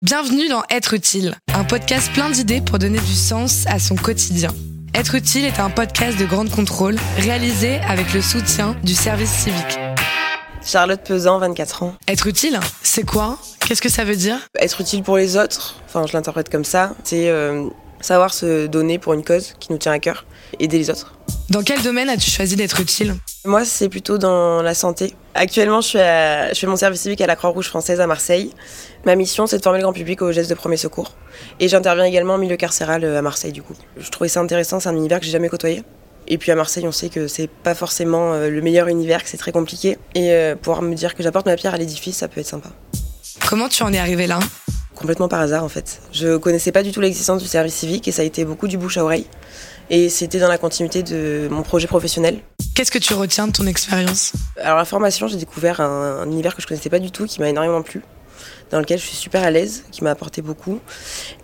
Bienvenue dans Être utile, un podcast plein d'idées pour donner du sens à son quotidien. Être utile est un podcast de grande contrôle réalisé avec le soutien du service civique. Charlotte Pesan, 24 ans. Être utile, c'est quoi? Qu'est-ce que ça veut dire? Être utile pour les autres, enfin je l'interprète comme ça, c'est euh, savoir se donner pour une cause qui nous tient à cœur, aider les autres. Dans quel domaine as-tu choisi d'être utile? Moi, c'est plutôt dans la santé. Actuellement, je, suis à- je fais mon service civique à la Croix-Rouge française à Marseille. Ma mission, c'est de former le grand public aux gestes de premier secours. Et j'interviens également en milieu carcéral euh, à Marseille, du coup. Je trouvais ça intéressant, c'est un univers que j'ai jamais côtoyé. Et puis à Marseille, on sait que c'est pas forcément euh, le meilleur univers, que c'est très compliqué. Et euh, pouvoir me dire que j'apporte ma pierre à l'édifice, ça peut être sympa. Comment tu en es arrivé là? Complètement par hasard en fait. Je connaissais pas du tout l'existence du service civique et ça a été beaucoup du bouche à oreille. Et c'était dans la continuité de mon projet professionnel. Qu'est-ce que tu retiens de ton expérience? Alors la formation, j'ai découvert un, un univers que je connaissais pas du tout, qui m'a énormément plu, dans lequel je suis super à l'aise, qui m'a apporté beaucoup.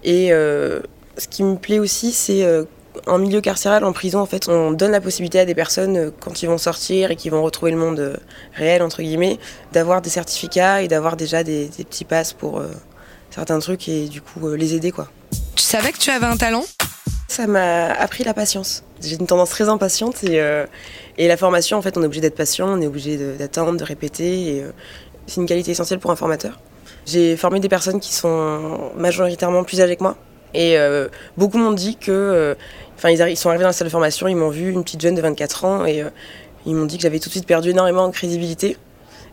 Et euh, ce qui me plaît aussi, c'est euh, en milieu carcéral, en prison, en fait, on donne la possibilité à des personnes, euh, quand ils vont sortir et qu'ils vont retrouver le monde euh, réel, entre guillemets, d'avoir des certificats et d'avoir déjà des, des petits passes pour euh, certains trucs et du coup euh, les aider quoi. Tu savais que tu avais un talent? Ça m'a appris la patience. J'ai une tendance très impatiente et, euh, et la formation, en fait, on est obligé d'être patient, on est obligé d'attendre, de, répéter. et, euh, c'est une qualité essentielle pour un formateur. J'ai formé des personnes qui sont majoritairement plus âgées que moi et euh, beaucoup m'ont dit que, enfin, ils, ils sont arrivés dans la salle de formation, ils m'ont vu une petite jeune de 24 ans et ils m'ont dit que j'avais tout de suite perdu énormément en crédibilité.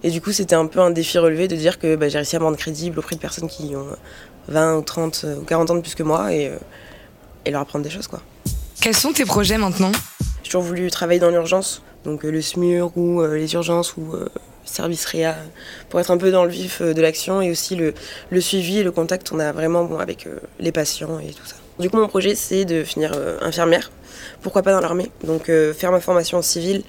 Et du coup, c'était un peu un défi relevé de dire que bah, j'ai réussi à me rendre crédible auprès de personnes qui ont 20 ou 30 ou 40 ans de plus que moi et, euh, et leur apprendre des choses, quoi. Quels sont tes projets maintenant? J'ai toujours voulu travailler dans l'urgence, donc euh, le SMUR ou euh, les urgences ou euh, service réa, pour être un peu dans le vif euh, de l'action et aussi le, le suivi et le contact qu'on a vraiment bon, avec euh, les patients et tout ça. Du coup, mon projet, c'est de finir euh, infirmière, pourquoi pas dans l'armée, donc euh, faire ma formation en civil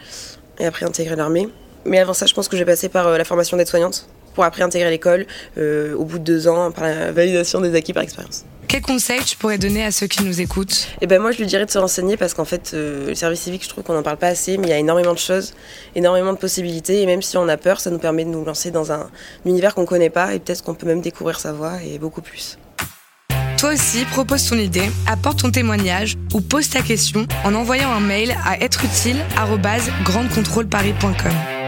et après intégrer l'armée. Mais avant ça, je pense que je vais passer par euh, la formation d'aide-soignante pour après intégrer l'école euh, au bout de deux ans par la validation des acquis par expérience. Quels conseils tu pourrais donner à ceux qui nous écoutent? Et ben moi je lui dirais de se renseigner parce qu'en fait euh, le service civique je trouve qu'on n'en parle pas assez mais il y a énormément de choses, énormément de possibilités et même si on a peur ça nous permet de nous lancer dans un univers qu'on connaît pas et peut-être qu'on peut même découvrir sa voie et beaucoup plus. Toi aussi, propose ton idée, apporte ton témoignage ou pose ta question en envoyant un mail à êtreutile@grandecontrôleparis.com.